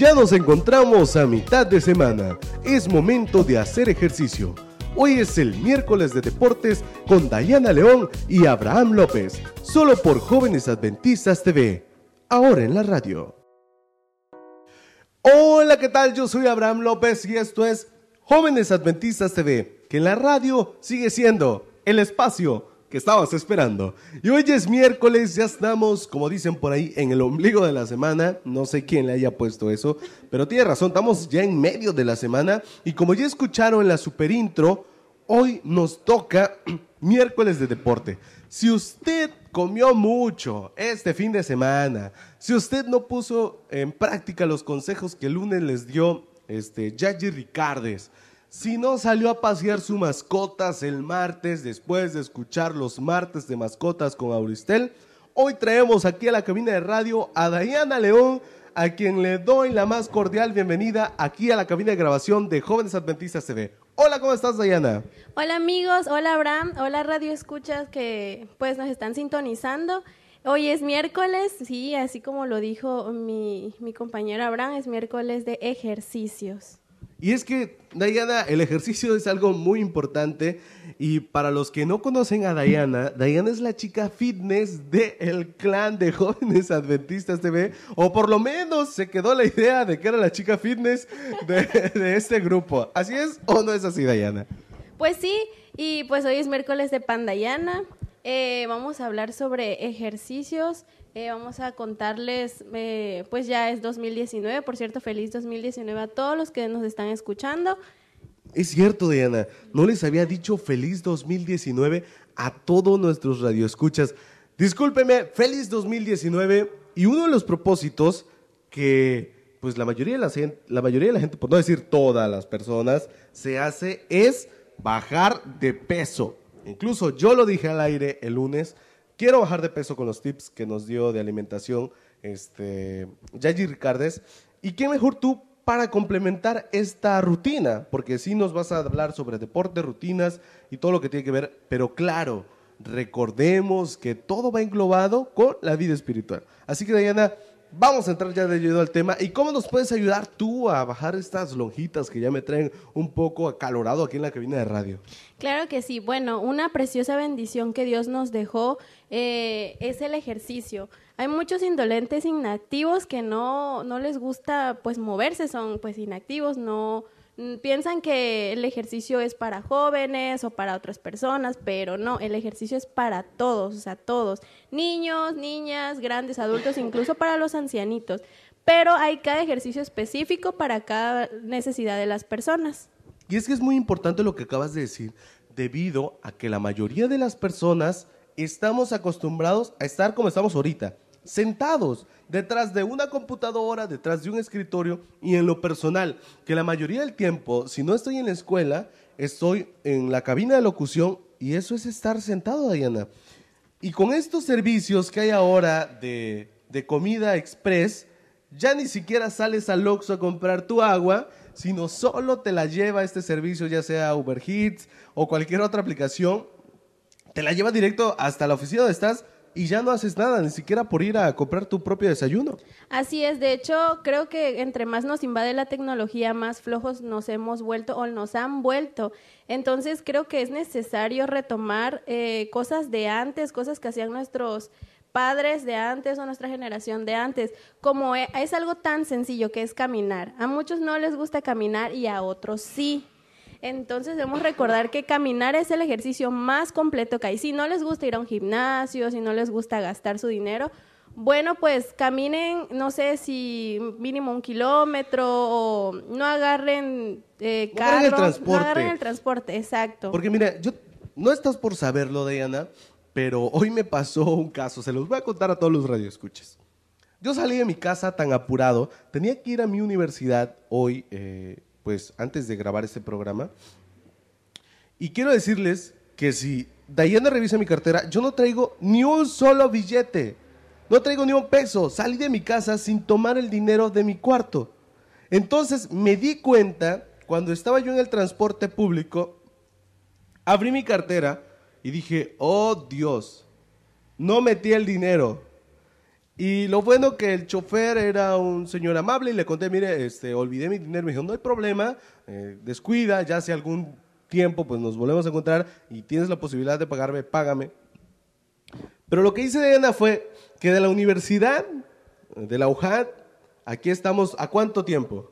Ya nos encontramos a mitad de semana. Es momento de hacer ejercicio. Hoy es el miércoles de deportes con Dayana León y Abraham López, solo por Jóvenes Adventistas TV, ahora en la radio. Hola, ¿qué tal? Yo soy Abraham López y esto es Jóvenes Adventistas TV, que en la radio sigue siendo el espacio que estabas esperando. Y hoy es miércoles, ya estamos, como dicen por ahí, en el ombligo de la semana. No sé quién le haya puesto eso, pero tiene razón, estamos ya en medio de la semana. Y como ya escucharon en la super intro, hoy nos toca miércoles de deporte. Si usted comió mucho este fin de semana, si usted no puso en práctica los consejos que el lunes les dio este, Yaji Ricardes, si no salió a pasear sus mascotas el martes después de escuchar los martes de mascotas con Auristel, hoy traemos aquí a la cabina de radio a Diana León, a quien le doy la más cordial bienvenida aquí a la cabina de grabación de Jóvenes Adventistas TV. Hola, ¿cómo estás, Diana? Hola amigos, hola Abraham, hola Radio Escuchas que pues nos están sintonizando. Hoy es miércoles, sí, así como lo dijo mi, mi compañero Abraham, es miércoles de ejercicios. Y es que, Diana, el ejercicio es algo muy importante. Y para los que no conocen a Diana, Diana es la chica fitness del clan de jóvenes adventistas TV. O por lo menos se quedó la idea de que era la chica fitness de, este grupo. ¿Así es o no es así, Diana? Pues sí, y pues hoy es miércoles de Pandayana. Eh, vamos a hablar sobre ejercicios. Eh, vamos a contarles, eh, pues ya es 2019, por cierto, feliz 2019 a todos los que nos están escuchando. Es cierto, Diana, no les había dicho feliz 2019 a todos nuestros radioescuchas. Discúlpeme, feliz 2019 y uno de los propósitos que pues la mayoría de la, la mayoría de la gente, por no decir todas las personas, se hace es bajar de peso. Incluso yo lo dije al aire el lunes, quiero bajar de peso con los tips que nos dio de alimentación este, Ricardes. ¿Y qué mejor tú para complementar esta rutina? Porque sí nos vas a hablar sobre deporte, rutinas y todo lo que tiene que ver, pero claro, recordemos que todo va englobado con la vida espiritual. Así que Diana, vamos a entrar ya de lleno al tema. ¿Y cómo nos puedes ayudar tú a bajar estas lonjitas que ya me traen un poco acalorado aquí en la cabina de radio? Claro que sí. Bueno, una preciosa bendición que Dios nos dejó eh, es el ejercicio. Hay muchos indolentes inactivos que no, no les gusta pues moverse, son pues inactivos, no piensan que el ejercicio es para jóvenes o para otras personas, pero no, el ejercicio es para todos, o sea, todos, niños, niñas, grandes, adultos, incluso para los ancianitos. Pero hay cada ejercicio específico para cada necesidad de las personas. Y es que es muy importante lo que acabas de decir, debido a que la mayoría de las personas estamos acostumbrados a estar como estamos ahorita, sentados detrás de una computadora, detrás de un escritorio y en lo personal, que la mayoría del tiempo, si no estoy en la escuela, estoy en la cabina de locución y eso es estar sentado, Diana. Y con estos servicios que hay ahora de, de comida express, ya ni siquiera sales al Oxxo a comprar tu agua, sino solo te la lleva este servicio, ya sea Uber Eats o cualquier otra aplicación, te la lleva directo hasta la oficina donde estás y ya no haces nada, ni siquiera por ir a comprar tu propio desayuno. Así es, de hecho, creo que entre más nos invade la tecnología, más flojos nos hemos vuelto o nos han vuelto. Entonces, creo que es necesario retomar eh, cosas de antes, cosas que hacían nuestros padres de antes o nuestra generación de antes, como e, es algo tan sencillo que es caminar. A muchos no les gusta caminar y a otros sí. Entonces debemos recordar que caminar es el ejercicio más completo que hay. Si no les gusta ir a un gimnasio, si no les gusta gastar su dinero, bueno, pues caminen, no sé si mínimo un kilómetro o no agarren eh, no agarren el transporte. No agarren el transporte, exacto. Porque mira, yo no estás por saberlo, Diana, pero hoy me pasó un caso, se los voy a contar a todos los radioescuches. Yo salí de mi casa tan apurado, tenía que ir a mi universidad hoy, eh, pues antes de grabar este programa. Y quiero decirles que si Dayana revisa mi cartera, yo no traigo ni un solo billete. No traigo ni un peso. Salí de mi casa sin tomar el dinero de mi cuarto. Entonces me di cuenta, cuando estaba yo en el transporte público, abrí mi cartera y dije, oh Dios, no metí el dinero. Y lo bueno que el chofer era un señor amable y le conté, mire, este, olvidé mi dinero. Me dijo, no hay problema, eh, descuida, ya hace algún tiempo pues nos volvemos a encontrar y tienes la posibilidad de pagarme, págame. Pero lo que hice Diana fue que de la universidad, de la UJAT, aquí estamos, ¿a cuánto tiempo?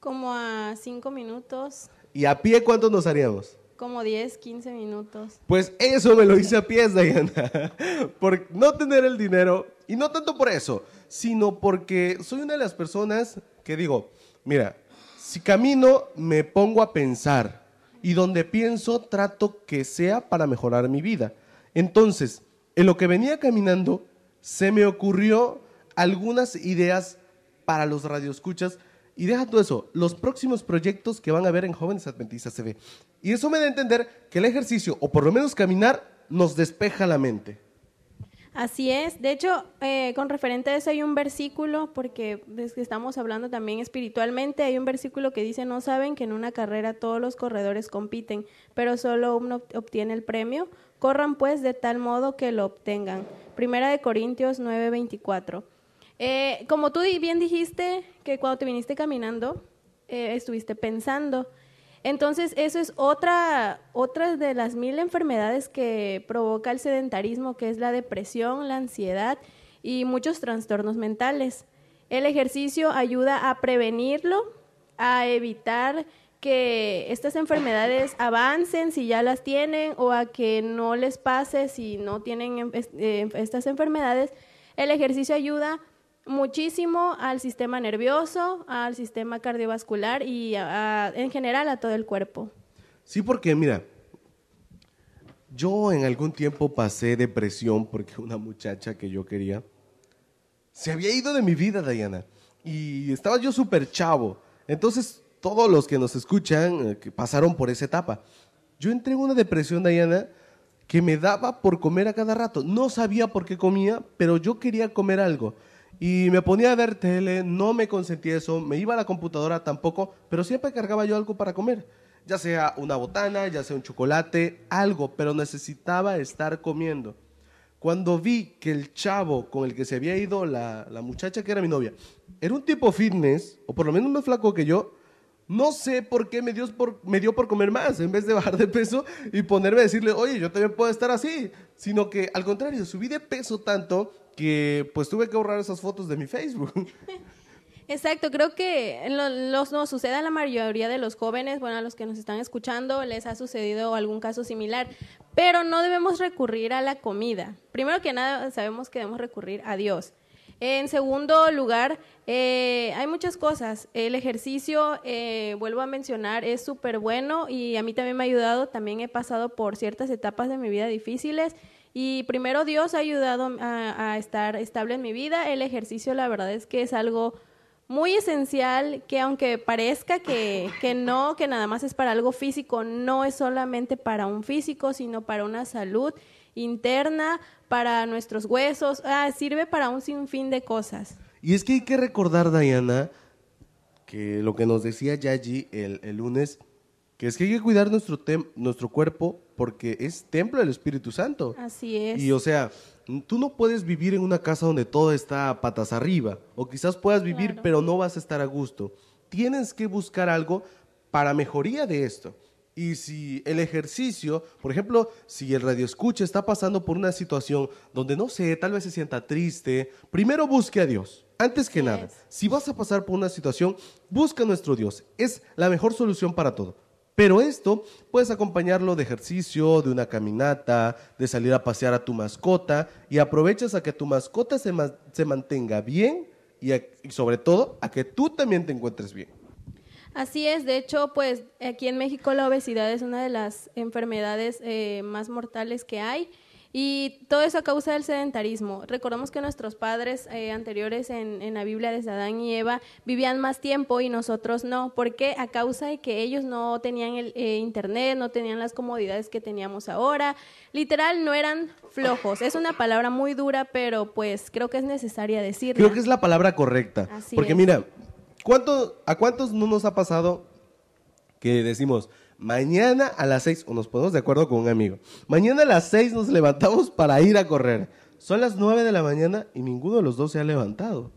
Como a cinco minutos. ¿Y a pie cuánto nos haríamos? Como 10, 15 minutos. Pues eso me lo hice a pies, Diana. por no tener el dinero, y no tanto por eso, sino porque soy una de las personas que digo, mira, si camino me pongo a pensar, y donde pienso trato que sea para mejorar mi vida. Entonces, en lo que venía caminando, se me ocurrió algunas ideas para los radioescuchas y deja todo eso, los próximos proyectos que van a ver en Jóvenes Adventistas TV. Y eso me da a entender que el ejercicio, o por lo menos caminar, nos despeja la mente. Así es. De hecho, eh, con referente a eso hay un versículo, porque desde que estamos hablando también espiritualmente, hay un versículo que dice, no saben que en una carrera todos los corredores compiten, pero solo uno obtiene el premio. Corran pues de tal modo que lo obtengan. Primera de Corintios 9:24. Eh, como tú bien dijiste, que cuando te viniste caminando, eh, estuviste pensando. Entonces, eso es otra, otra de las mil enfermedades que provoca el sedentarismo, que es la depresión, la ansiedad y muchos trastornos mentales. El ejercicio ayuda a prevenirlo, a evitar que estas enfermedades avancen si ya las tienen o a que no les pase si no tienen eh, estas enfermedades. El ejercicio ayuda muchísimo al sistema nervioso, al sistema cardiovascular y en general a todo el cuerpo. Sí, porque mira, yo en algún tiempo pasé depresión porque una muchacha que yo quería se había ido de mi vida, Diana, y estaba yo súper chavo. Entonces, todos los que nos escuchan eh, que pasaron por esa etapa. Yo entré en una depresión, Diana, que me daba por comer a cada rato. No sabía por qué comía, pero yo quería comer algo. Y me ponía a ver tele, no me consentía eso, me iba a la computadora tampoco, pero siempre cargaba yo algo para comer, ya sea una botana, ya sea un chocolate, algo, pero necesitaba estar comiendo. Cuando vi que el chavo con el que se había ido la, la muchacha que era mi novia, era un tipo fitness, o por lo menos más flaco que yo, no sé por qué me dio, por, me dio por comer más en vez de bajar de peso y ponerme a decirle, oye, yo también puedo estar así. Sino que al contrario, subí de peso tanto que pues tuve que borrar esas fotos de mi Facebook. Exacto, creo que los, no sucede a la mayoría de los jóvenes, bueno, a los que nos están escuchando les ha sucedido algún caso similar, pero no debemos recurrir a la comida. Primero que nada, sabemos que debemos recurrir a Dios. En segundo lugar, eh, hay muchas cosas. El ejercicio, eh, vuelvo a mencionar, es súper bueno y a mí también me ha ayudado. También he pasado por ciertas etapas de mi vida difíciles y primero Dios ha ayudado a, estar estable en mi vida. El ejercicio, la verdad es que es algo muy esencial que aunque parezca que, que, no, que nada más es para algo físico, no es solamente para un físico, sino para una salud interna, para nuestros huesos, ah, sirve para un sinfín de cosas. Y es que hay que recordar, Diana, que lo que nos decía Yaji el, el lunes, que es que hay que cuidar nuestro, nuestro cuerpo porque es templo del Espíritu Santo. Así es. Y o sea, tú no puedes vivir en una casa donde todo está patas arriba, o quizás puedas vivir pero no vas a estar a gusto. Tienes que buscar algo para mejoría de esto. Y si el ejercicio, por ejemplo, si el radio escucha está pasando por una situación donde no sé, tal vez se sienta triste, primero busque a Dios. Antes que nada, si vas a pasar por una situación, busca a nuestro Dios. Es la mejor solución para todo. Pero esto puedes acompañarlo de ejercicio, de una caminata, de salir a pasear a tu mascota y aprovechas a que tu mascota se, se mantenga bien y, sobre todo a que tú también te encuentres bien. Así es, de hecho, pues aquí en México la obesidad es una de las enfermedades eh, más mortales que hay y todo eso a causa del sedentarismo. Recordemos que nuestros padres eh, anteriores en, la Biblia, desde Adán y Eva, vivían más tiempo y nosotros no. ¿Por qué? A causa de que ellos no tenían el eh, internet, no tenían las comodidades que teníamos ahora. Literal, no eran flojos. Es una palabra muy dura, pero pues creo que es necesaria decirla. Creo que es la palabra correcta. porque mira, ¿cuánto, ¿a cuántos no nos ha pasado que decimos, mañana a las seis, o nos ponemos de acuerdo con un amigo, mañana a las seis nos levantamos para ir a correr. son las 9 de la mañana y ninguno de los dos se ha levantado.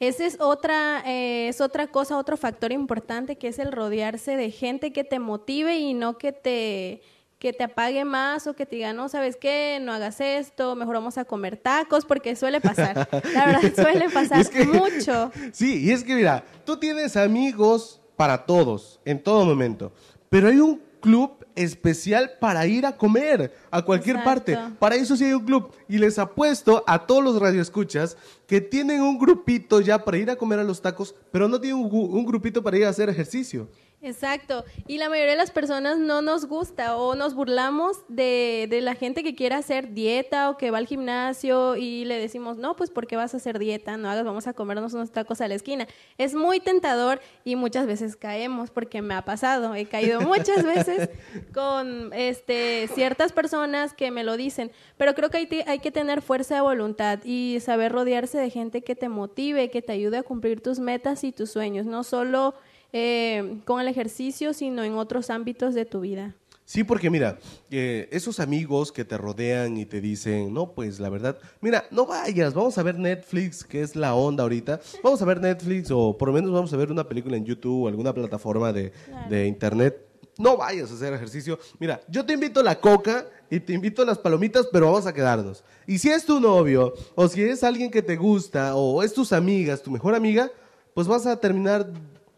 Esa es otra, eh, es otra cosa, otro factor importante que es el rodearse de gente que te motive y no que te, que te apague más o que te diga, no, ¿sabes qué? No hagas esto, mejor vamos a comer tacos, porque suele pasar. La verdad, suele pasar mucho. Sí, y es que mira, tú tienes amigos para todos, en todo momento, pero hay un club especial para ir a comer a cualquier parte. Para eso sí hay un club. Y les apuesto a todos los radioescuchas que tienen un grupito ya para ir a comer a los tacos, pero no tienen un grupito para ir a hacer ejercicio. Exacto. Y la mayoría de las personas no nos gusta o nos burlamos de, de, la gente que quiere hacer dieta o que va al gimnasio y le decimos, no, pues ¿por qué vas a hacer dieta? No hagas, vamos a comernos unos tacos a la esquina. Es muy tentador y muchas veces caemos porque me ha pasado. He caído muchas veces con este, ciertas personas que me lo dicen. Pero creo que hay, hay que tener fuerza de voluntad y saber rodearse de gente que te motive, que te ayude a cumplir tus metas y tus sueños. No solo eh, con el ejercicio, sino en otros ámbitos de tu vida. Sí, porque mira, eh, esos amigos que te rodean y te dicen, no, pues la verdad, mira, no vayas, vamos a ver Netflix, que es la onda ahorita, vamos a ver Netflix o por lo menos vamos a ver una película en YouTube o alguna plataforma de, de internet. No vayas a hacer ejercicio. Mira, yo te invito a la coca y te invito a las palomitas, pero vamos a quedarnos. Y si es tu novio, o si es alguien que te gusta, o es tus amigas, tu mejor amiga, pues vas a terminar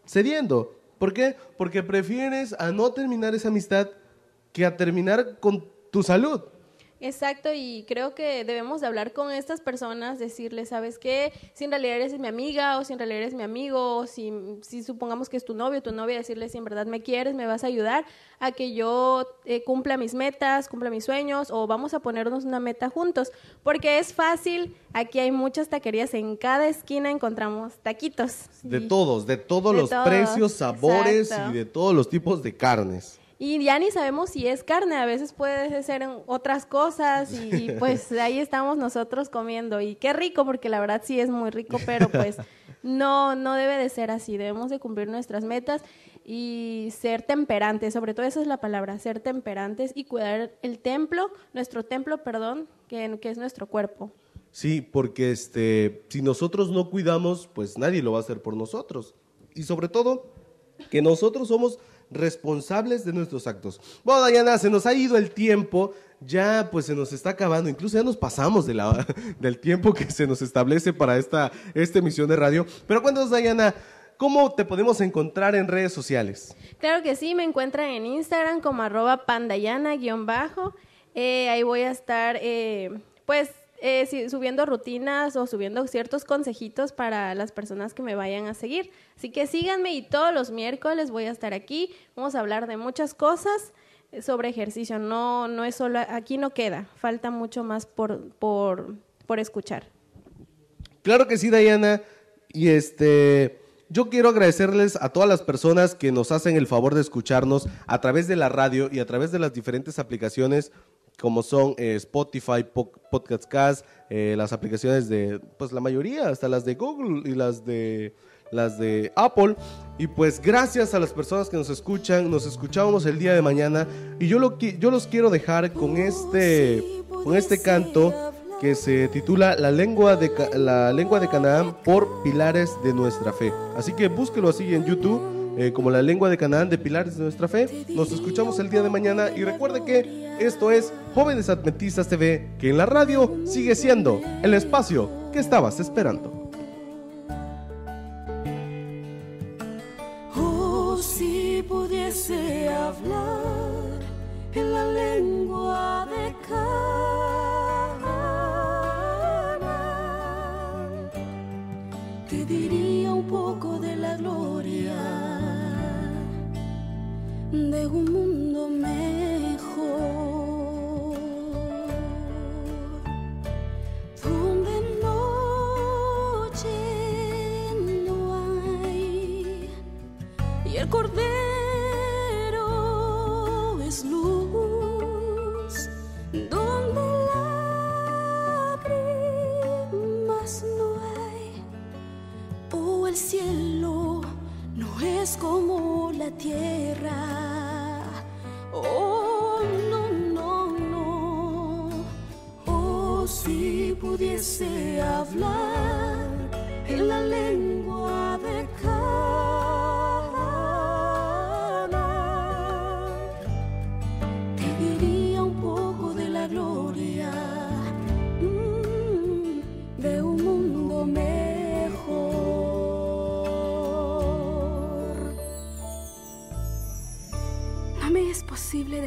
cediendo. ¿Por qué? Porque prefieres a no terminar esa amistad que a terminar con tu salud. Exacto, y creo que debemos de hablar con estas personas, decirles, ¿sabes qué? Si en realidad eres mi amiga o si en realidad eres mi amigo, o si, si supongamos que es tu novio, tu novia, decirle si en verdad me quieres, me vas a ayudar a que yo eh, cumpla mis metas, cumpla mis sueños o vamos a ponernos una meta juntos, porque es fácil, aquí hay muchas taquerías, en cada esquina encontramos taquitos. De todos, de todos los precios, sabores y de todos los tipos de carnes. Y ya ni sabemos si es carne, a veces puede ser otras cosas y, pues ahí estamos nosotros comiendo. Y qué rico, porque la verdad sí es muy rico, pero pues no, no debe de ser así. Debemos de cumplir nuestras metas y ser temperantes, sobre todo esa es la palabra, ser temperantes y cuidar el templo, nuestro templo, perdón, que, que es nuestro cuerpo. Sí, porque este, si nosotros no cuidamos, pues nadie lo va a hacer por nosotros. Y sobre todo, que nosotros somos responsables de nuestros actos. Bueno, Dayana, se nos ha ido el tiempo, ya pues se nos está acabando, incluso ya nos pasamos del tiempo que se nos establece para esta, esta emisión de radio. Pero cuéntanos, Dayana, ¿cómo te podemos encontrar en redes sociales? Claro que sí, me encuentran en Instagram como arroba pandayana-bajo. Eh, voy a estar, eh, pues eh, subiendo rutinas o subiendo ciertos consejitos para las personas que me vayan a seguir. Así que síganme y todos los miércoles voy a estar aquí. Vamos a hablar de muchas cosas sobre ejercicio. No, no es solo, aquí no queda, falta mucho más por, por, por escuchar. Claro que sí, Diana. Y este, yo quiero agradecerles a todas las personas que nos hacen el favor de escucharnos a través de la radio y a través de las diferentes aplicaciones como son eh, Spotify, Podcast Cast, eh, las aplicaciones de, pues la mayoría, hasta las de Google y las de las de Apple. Y pues gracias a las personas que nos escuchan, nos escuchamos el día de mañana. Y yo, lo, yo los quiero dejar con este, con este canto que se titula La lengua de, la lengua de Canaán por pilares de nuestra fe. Así que búsquelo así en YouTube eh, como la lengua de Canaán de Pilares de nuestra fe. Nos escuchamos el día de mañana y recuerde que esto es Jóvenes Adventistas TV, que en la radio sigue siendo el espacio que estabas esperando. Y el cordero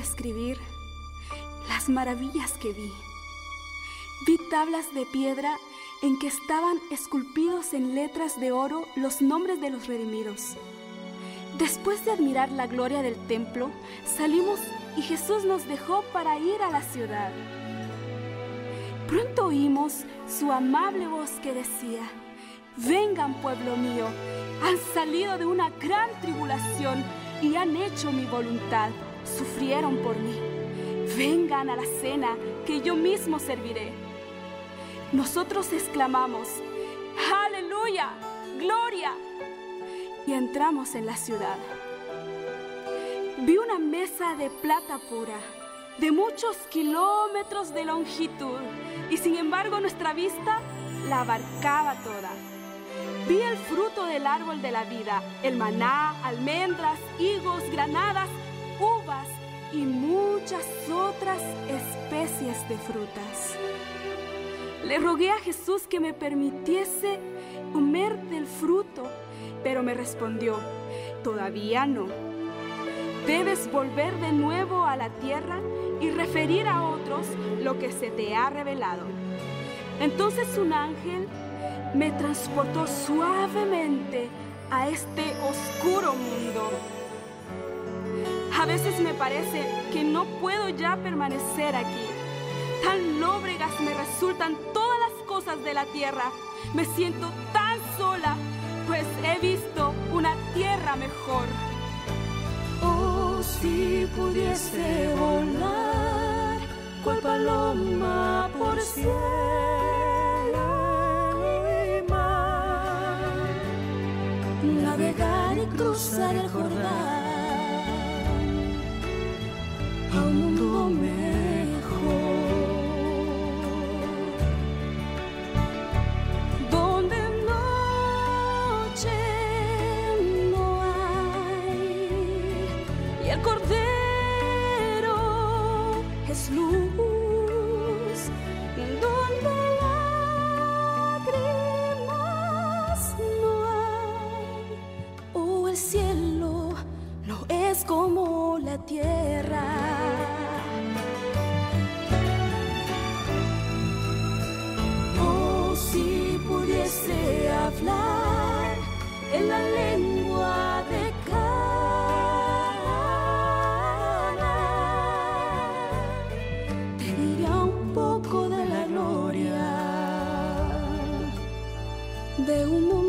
describir las maravillas que vi. Vi tablas de piedra en que estaban esculpidos en letras de oro los nombres de los redimidos. Después de admirar la gloria del templo, salimos y Jesús nos dejó para ir a la ciudad. Pronto oímos su amable voz que decía, vengan pueblo mío, han salido de una gran tribulación y han hecho mi voluntad, sufrieron por mí. Vengan a la cena que yo mismo serviré. Nosotros exclamamos, aleluya, gloria. Y entramos en la ciudad. Vi una mesa de plata pura, de muchos kilómetros de longitud, y sin embargo nuestra vista la abarcaba toda. Vi el fruto del árbol de la vida, el maná, almendras, higos, granadas, y muchas otras especies de frutas. Le rogué a Jesús que me permitiese comer del fruto, pero me respondió, todavía no. Debes volver de nuevo a la tierra y referir a otros lo que se te ha revelado. Entonces un ángel me transportó suavemente a este oscuro mundo. A veces me parece que no puedo ya permanecer aquí. Tan lóbregas me resultan todas las cosas de la tierra. Me siento tan sola, pues he visto una tierra mejor. Oh, si pudiese volar, cual paloma por cielo y mar, navegar y cruzar el Jordán mundo mejor, donde noche no hay y el Cordero es luz, de un mundo mejor.